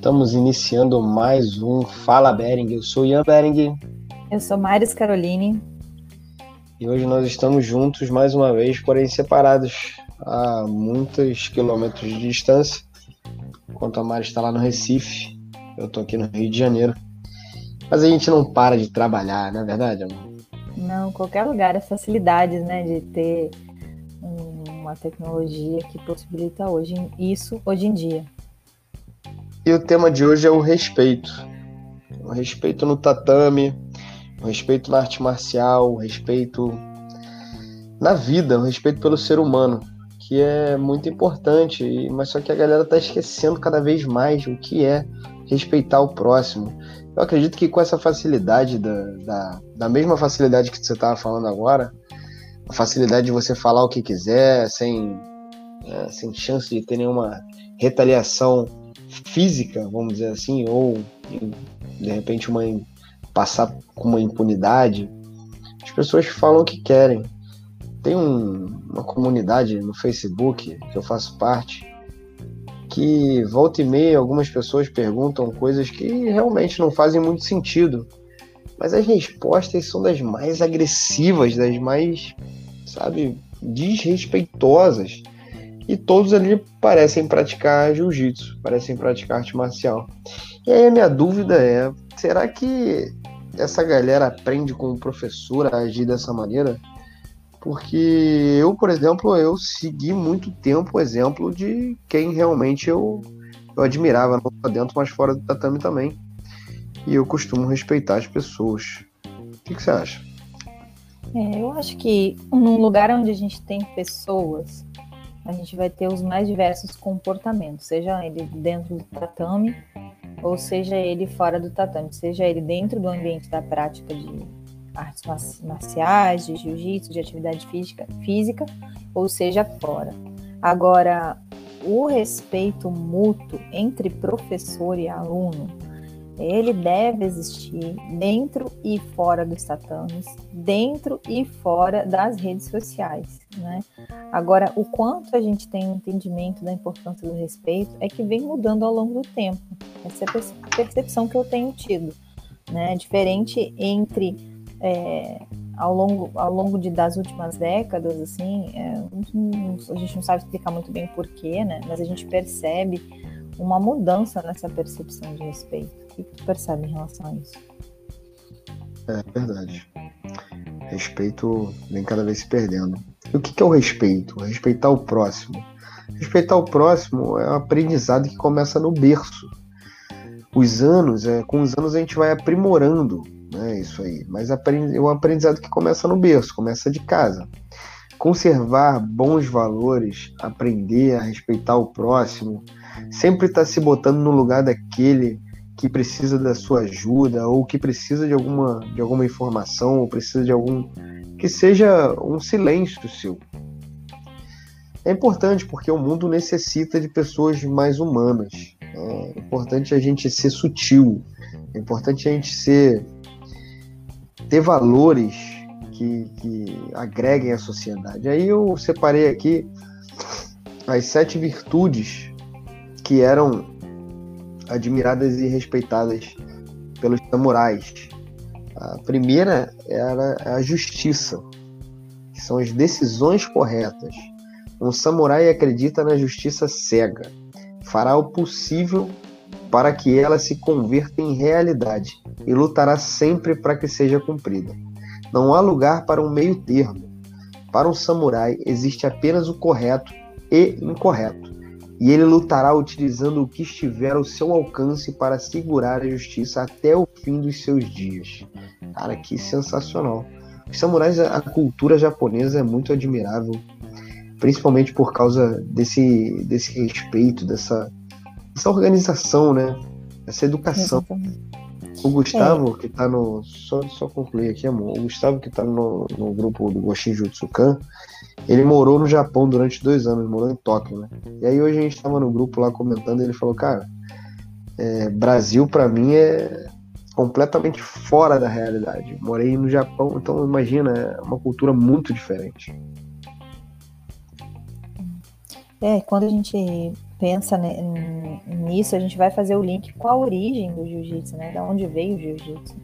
Estamos iniciando mais um Fala Bering. Eu sou Ian Bering. Eu sou Maris Caroline. E hoje nós estamos juntos mais uma vez, porém separados a muitos quilômetros de distância. Enquanto a Mari está lá no Recife, eu estou aqui no Rio de Janeiro. Mas a gente não para de trabalhar, não é verdade, amor? Não, qualquer lugar, as facilidades, né, de ter uma tecnologia que possibilita hoje isso hoje em dia. E o tema de hoje é o respeito. O respeito no tatame, o respeito na arte marcial, o respeito na vida, o respeito pelo ser humano, que é muito importante, mas só que a galera tá esquecendo cada vez mais o que é respeitar o próximo. Eu acredito que com essa facilidade, da, da, da mesma facilidade que você estava falando agora, a facilidade de você falar o que quiser, sem, é, sem chance de ter nenhuma retaliação física, vamos dizer assim, ou de repente uma passar com uma impunidade. As pessoas falam o que querem. Tem um, uma comunidade no Facebook que eu faço parte que volta e meia algumas pessoas perguntam coisas que realmente não fazem muito sentido. Mas as respostas são das mais agressivas, das mais sabe, desrespeitosas. E todos ali parecem praticar jiu-jitsu, parecem praticar arte marcial. E aí a minha dúvida é: será que essa galera aprende com o professor a agir dessa maneira? Porque eu, por exemplo, eu segui muito tempo o exemplo de quem realmente eu, eu admirava, não só dentro, mas fora do tatame também. E eu costumo respeitar as pessoas. O que, que você acha? É, eu acho que num lugar onde a gente tem pessoas, a gente vai ter os mais diversos comportamentos, seja ele dentro do tatame ou seja ele fora do tatame, seja ele dentro do ambiente da prática de artes marciais, de jiu-jitsu, de atividade física, física, ou seja fora. Agora, o respeito mútuo entre professor e aluno ele deve existir dentro e fora dos tatames, dentro e fora das redes sociais, né? Agora, o quanto a gente tem um entendimento da importância do respeito é que vem mudando ao longo do tempo. Essa é a percepção que eu tenho tido, né? Diferente entre é, ao longo, ao longo de, das últimas décadas, assim, é, a gente não sabe explicar muito bem o porquê, né? Mas a gente percebe uma mudança nessa percepção de respeito. O que tu percebe em relação a isso? É verdade. Respeito vem cada vez se perdendo. E o que é o respeito? Respeitar o próximo. Respeitar o próximo é um aprendizado que começa no berço. Os anos, é, com os anos a gente vai aprimorando né, isso aí. Mas é um aprendizado que começa no berço, começa de casa. Conservar bons valores, aprender a respeitar o próximo, sempre está se botando no lugar daquele que precisa da sua ajuda ou que precisa de alguma, de alguma informação ou precisa de algum que seja um silêncio seu. É importante porque o mundo necessita de pessoas mais humanas. É importante a gente ser sutil. É importante a gente ser ter valores que, que agreguem à sociedade. Aí eu separei aqui as sete virtudes que eram admiradas e respeitadas pelos samurais. A primeira era a justiça, que são as decisões corretas. Um samurai acredita na justiça cega, fará o possível para que ela se converta em realidade e lutará sempre para que seja cumprida. Não há lugar para um meio termo. Para um samurai existe apenas o correto e incorreto e ele lutará utilizando o que estiver ao seu alcance para segurar a justiça até o fim dos seus dias. Cara, que sensacional. Os samurais, a cultura japonesa é muito admirável, principalmente por causa desse, desse respeito, dessa, dessa organização, né? Essa educação. Exatamente. O Gustavo, é. que tá no. Só, só concluir aqui, amor. O Gustavo, que tá no, no grupo do Goshin Jutsukan, ele morou no Japão durante dois anos, morou em Tóquio, né? E aí hoje a gente tava no grupo lá comentando e ele falou, cara, é, Brasil para mim é completamente fora da realidade. Morei no Japão, então imagina, é uma cultura muito diferente. É, quando a gente pensa nisso, a gente vai fazer o link com a origem do jiu-jitsu, né? Da onde veio o jiu-jitsu.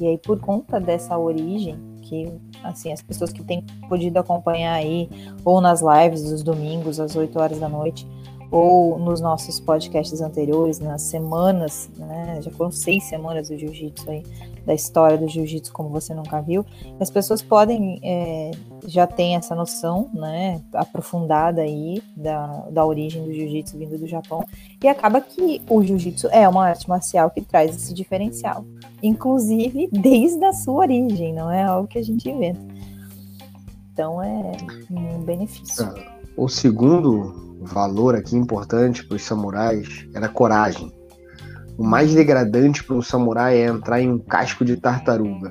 E aí, por conta dessa origem, que assim, as pessoas que têm podido acompanhar aí, ou nas lives dos domingos, às 8 horas da noite, ou nos nossos podcasts anteriores, nas semanas, né? Já foram seis semanas do jiu-jitsu aí, da história do jiu-jitsu como você nunca viu. As pessoas podem é, já ter essa noção, né? Aprofundada aí da, da origem do jiu-jitsu vindo do Japão. E acaba que o jiu-jitsu é uma arte marcial que traz esse diferencial. Inclusive desde a sua origem, não é algo que a gente inventa. Então é um benefício. O segundo valor aqui importante para os samurais era coragem. O mais degradante para um samurai é entrar em um casco de tartaruga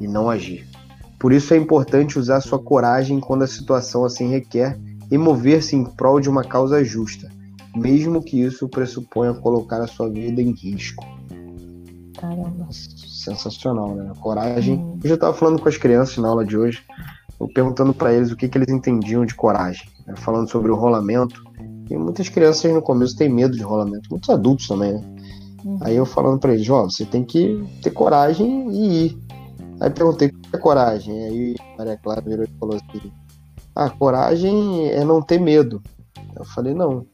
e não agir. Por isso é importante usar sua coragem quando a situação assim requer e mover-se em prol de uma causa justa, mesmo que isso pressuponha colocar a sua vida em risco. Caramba. Sensacional, né? Coragem. Hum. Eu já estava falando com as crianças na aula de hoje, perguntando para eles o que, que eles entendiam de coragem né, falando sobre o rolamento. E muitas crianças no começo têm medo de rolamento, muitos adultos também, né? Uhum. Aí eu falando para eles, ó, você tem que ter coragem e ir. Aí perguntei, o que é coragem? Aí Maria Clara virou e falou assim, ah, coragem é não ter medo. Eu falei, não.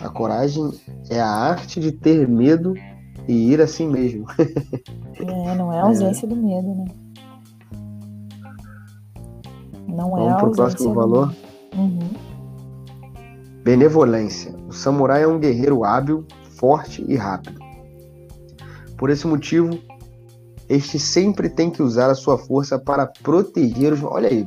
A coragem é a arte de ter medo e ir assim mesmo. é, não é a ausência é. do medo, né? Não é Vamos a pro próximo valor. Uhum. Benevolência. O samurai é um guerreiro hábil, forte e rápido. Por esse motivo, este sempre tem que usar a sua força para proteger os. Olha aí,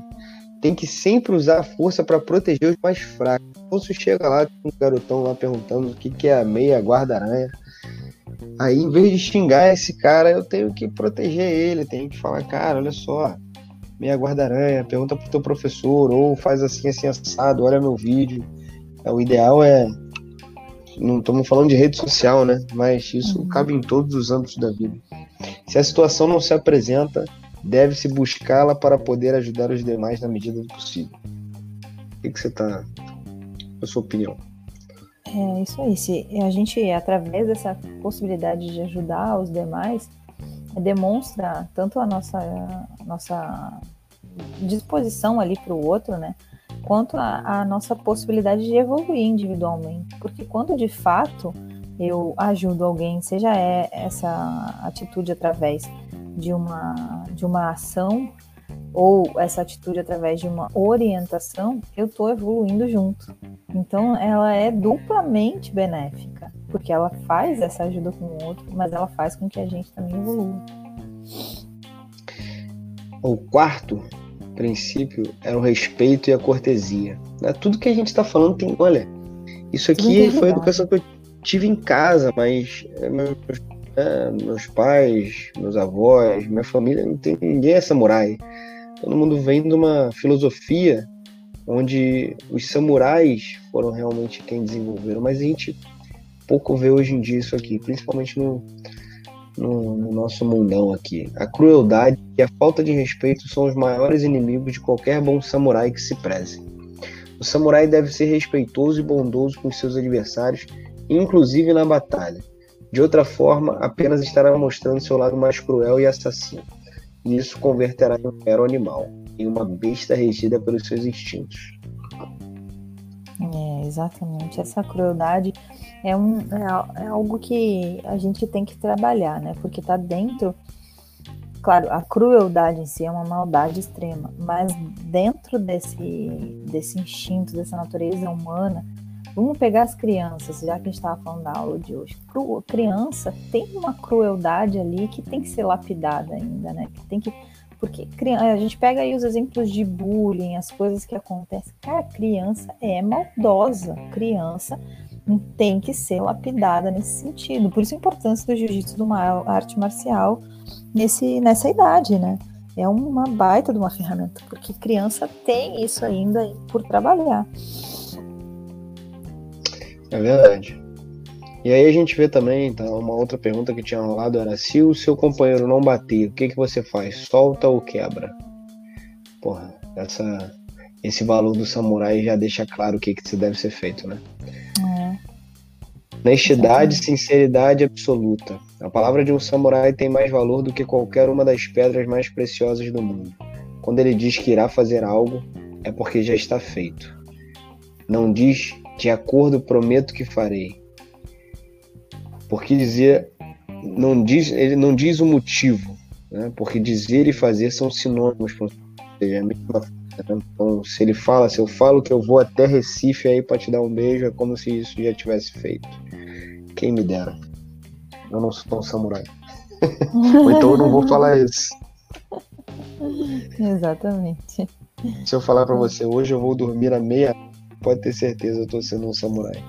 tem que sempre usar a força para proteger os mais fracos. Então, se chega lá, tem um garotão lá perguntando o que, que é a meia guarda-aranha. Aí, em vez de xingar esse cara, eu tenho que proteger ele, tenho que falar, cara, olha só, meia guarda-aranha, pergunta pro teu professor, ou faz assim, assim, assado, olha meu vídeo. É, o ideal é. Não estamos falando de rede social, né? Mas isso uhum. cabe em todos os âmbitos da vida. Se a situação não se apresenta, deve-se buscá-la para poder ajudar os demais na medida do possível. O que, que você está. A sua opinião? É isso aí. Se a gente, através dessa possibilidade de ajudar os demais, demonstra tanto a nossa, a nossa disposição ali para o outro, né? Quanto a, nossa possibilidade de evoluir individualmente. Porque quando de fato eu ajudo alguém, seja é essa atitude através de uma, de uma ação ou essa atitude através de uma orientação, eu estou evoluindo junto. Então ela é duplamente benéfica, porque ela faz essa ajuda com o outro, mas ela faz com que a gente também evolua. O quarto princípio é o respeito e a cortesia. Né? Tudo que a gente está falando tem. Olha, isso aqui foi a educação que eu tive em casa, mas é, meus, é, meus pais, meus avós, minha família, não tem ninguém é samurai. Todo mundo vem de uma filosofia onde os samurais foram realmente quem desenvolveram, mas a gente pouco vê hoje em dia isso aqui, principalmente no, no, no, nosso mundão aqui. A crueldade e a falta de respeito são os maiores inimigos de qualquer bom samurai que se preze. O samurai deve ser respeitoso e bondoso com seus adversários, inclusive na batalha. De outra forma, apenas estará mostrando seu lado mais cruel e assassino. E isso converterá em um mero animal, em uma besta regida pelos seus instintos. É, exatamente. Essa crueldade é, um, é, é algo que a gente tem que trabalhar, né? Porque está dentro. Claro, a crueldade em si é uma maldade extrema, mas dentro desse, desse instinto, dessa natureza humana, vamos pegar as crianças, já que a gente estava falando da aula de hoje. Cru, criança tem uma crueldade ali que tem que ser lapidada ainda, né? Que tem que porque a gente pega aí os exemplos de bullying, as coisas que acontecem. Cara, criança é maldosa. Criança tem que ser lapidada nesse sentido. Por isso a importância do jiu-jitsu, uma arte marcial, nesse, nessa idade, né? É uma baita de uma ferramenta, porque criança tem isso ainda por trabalhar. É verdade. E aí a gente vê também, então, uma outra pergunta que tinha rolado era se o seu companheiro não bater, o que, que você faz? Solta ou quebra? Porra, essa, esse valor do samurai já deixa claro o que, que deve ser feito, né? Honestidade e sinceridade absoluta. A palavra de um samurai tem mais valor do que qualquer uma das pedras mais preciosas do mundo. Quando ele diz que irá fazer algo, é porque já está feito. Não diz de acordo, prometo que farei. Porque dizer não diz, ele não diz o motivo, né? Porque dizer e fazer são sinônimos, ou seja, é a mesma né? então, se ele fala, se eu falo que eu vou até Recife aí para te dar um beijo, é como se isso já tivesse feito. Quem me dera. Eu não sou um samurai. Ou então eu não vou falar isso. Exatamente. Se eu falar para você, hoje eu vou dormir à meia, pode ter certeza, eu tô sendo um samurai.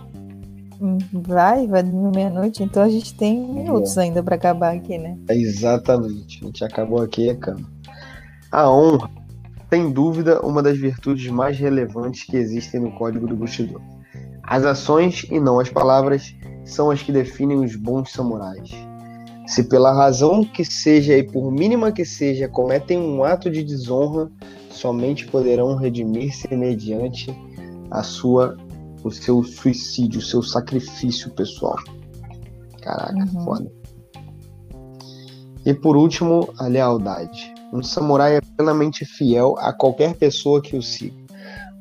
Hum, vai, vai dormir meia-noite, então a gente tem minutos é. ainda para acabar aqui, né? exatamente, a gente acabou aqui a cama. A honra, sem dúvida, uma das virtudes mais relevantes que existem no Código do Bushido. As ações e não as palavras são as que definem os bons samurais. Se pela razão que seja e por mínima que seja cometem um ato de desonra, somente poderão redimir-se mediante a sua o seu suicídio, o seu sacrifício pessoal. Caraca, uhum. foda. E por último, a lealdade. Um samurai é plenamente fiel a qualquer pessoa que o siga.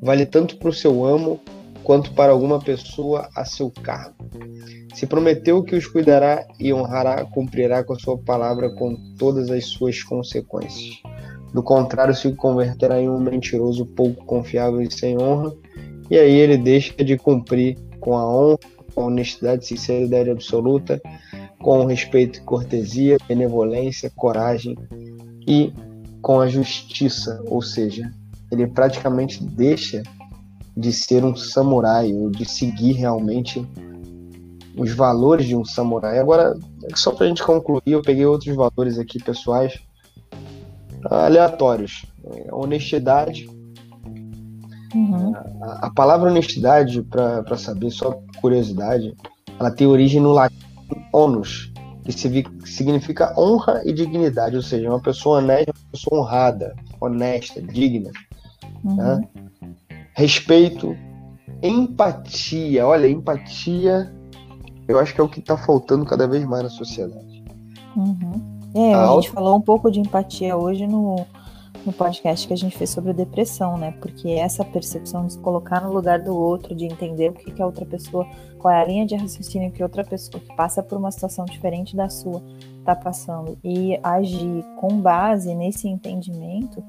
Vale tanto para o seu amo quanto para alguma pessoa a seu cargo. Se prometeu que os cuidará e honrará, cumprirá com a sua palavra com todas as suas consequências. Do contrário, se converterá em um mentiroso pouco confiável e sem honra, e aí ele deixa de cumprir com a honra, com a honestidade, sinceridade absoluta, com respeito e cortesia, benevolência, coragem e com a justiça, ou seja, ele praticamente deixa de ser um samurai ou de seguir realmente os valores de um samurai. Agora, só para a gente concluir, eu peguei outros valores aqui pessoais aleatórios: é, honestidade, Uhum. A, a, palavra honestidade, para saber, só curiosidade, ela tem origem no latim onus, que significa honra e dignidade, ou seja, uma pessoa honesta, uma pessoa honrada, honesta, digna. Uhum. Né? Respeito, empatia. Olha, empatia, eu acho que é o que está faltando cada vez mais na sociedade. Uhum. É, a, a gente falou um pouco de empatia hoje no, no podcast que a gente fez sobre depressão, né? Porque essa percepção de se colocar no lugar do outro, de entender o que, que a outra pessoa, qual é a linha de raciocínio que outra pessoa que passa por uma situação diferente da sua está passando e agir com base nesse entendimento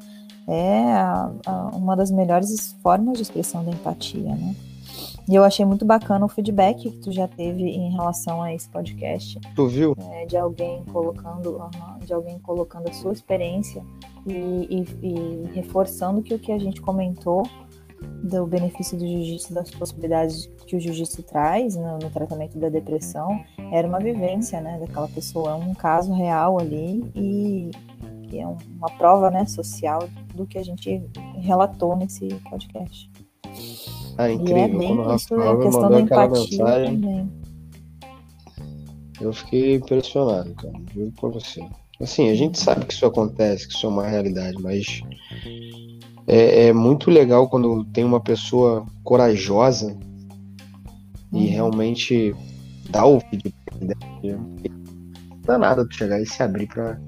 é a, a, uma das melhores formas de expressão da empatia, né? E eu achei muito bacana o feedback que tu já teve em relação a esse podcast. Tu viu? É, de alguém colocando, de alguém colocando a sua experiência e, e, e reforçando que o que a gente comentou do benefício do jiu-jitsu, das possibilidades que o jiu-jitsu traz no, no, tratamento da depressão, era uma vivência, né, daquela pessoa, é um caso real ali e que é uma prova, né, social do que a gente relatou nesse podcast. Ah, incrível. E é bem Quando isso, a questão da empatia mensagem, também. Eu fiquei impressionado, cara. Juro pra você. Assim, a gente sabe que isso acontece, que isso é uma realidade, mas é, é muito legal quando tem uma pessoa corajosa uhum. e realmente dá o feedback Não dá nada tu chegar e se abrir pra.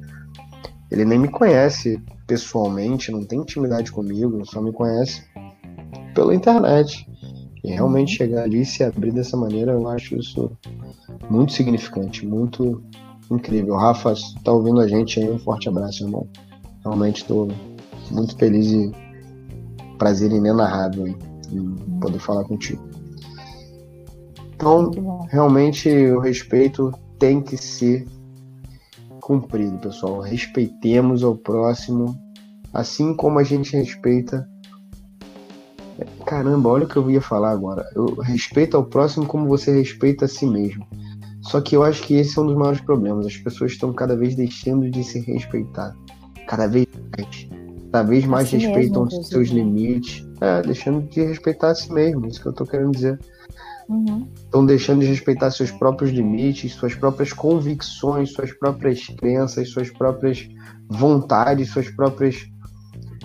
Ele nem me conhece pessoalmente, não tem intimidade comigo, só me conhece pela internet. E realmente uhum. chegar ali e se abrir dessa maneira, eu acho isso muito significante, muito incrível. Rafa, tá ouvindo a gente aí, um forte abraço, irmão. Realmente estou muito feliz e prazer inenarrável em uhum. poder falar contigo. Então, realmente o respeito tem que ser cumprido, pessoal. Respeitemos ao próximo, assim como a gente respeita Caramba, olha o que eu ia falar agora. Eu respeito ao próximo como você respeita a si mesmo. Só que eu acho que esse é um dos maiores problemas. As pessoas estão cada vez deixando de se respeitar. Cada vez mais. Cada vez mais assim respeitam mesmo, seus limites. É, deixando de respeitar a si mesmo. Isso que eu tô querendo dizer. Uhum. Estão deixando de respeitar seus próprios limites, suas próprias convicções, suas próprias crenças, suas próprias vontades, suas próprias,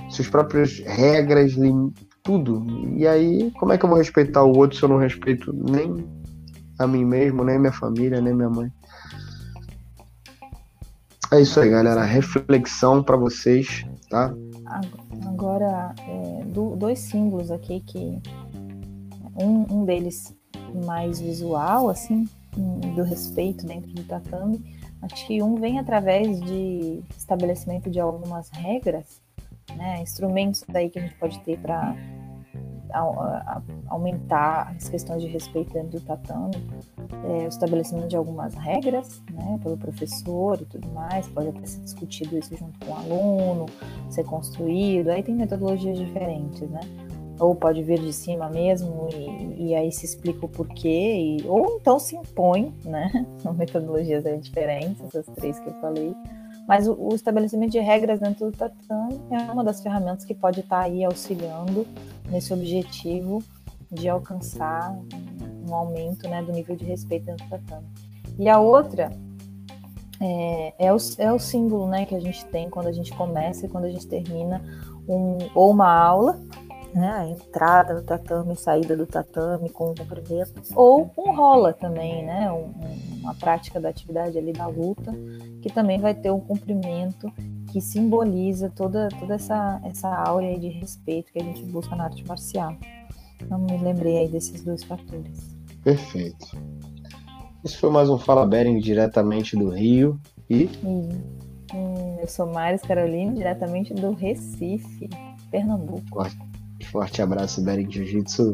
suas próprias regras, tudo. E aí, como é que eu vou respeitar o outro se eu não respeito nem a mim mesmo, nem minha família, nem minha mãe. É isso aí, galera. Reflexão para vocês, tá? Agora, é, dois símbolos aqui que um, um deles mais visual, assim, do respeito dentro do tatame. Acho que um vem através de estabelecimento de algumas regras, né, instrumentos daí que a gente pode ter para aumentar as questões de respeito dentro do tatame, é, o estabelecimento de algumas regras, né, pelo professor e tudo mais, pode até ser discutido isso junto com o aluno, ser construído, aí tem metodologias diferentes, né, ou pode vir de cima mesmo e, e aí se explica o porquê, e, ou então se impõe, né? São metodologias diferentes, essas três que eu falei. Mas o, o, estabelecimento de regras dentro do tatame é uma das ferramentas que pode estar aí auxiliando nesse objetivo de alcançar um aumento né, do nível de respeito dentro do tatame. E a outra é, é, o, é o símbolo né, que a gente tem quando a gente começa e quando a gente termina um, ou uma aula, né, a entrada do tatame, saída do tatame com o cumprimento, ou um rola também, né, um, uma prática da atividade ali da luta, que também vai ter um cumprimento que simboliza toda, toda essa, essa áurea de respeito que a gente busca na arte marcial. Então me lembrei aí desses dois fatores. Perfeito. Esse foi mais um Fala Bering diretamente do Rio e... Hum, eu sou Maris Carolina, diretamente do Recife, Pernambuco. Forte abraço, Bering Jiu-Jitsu.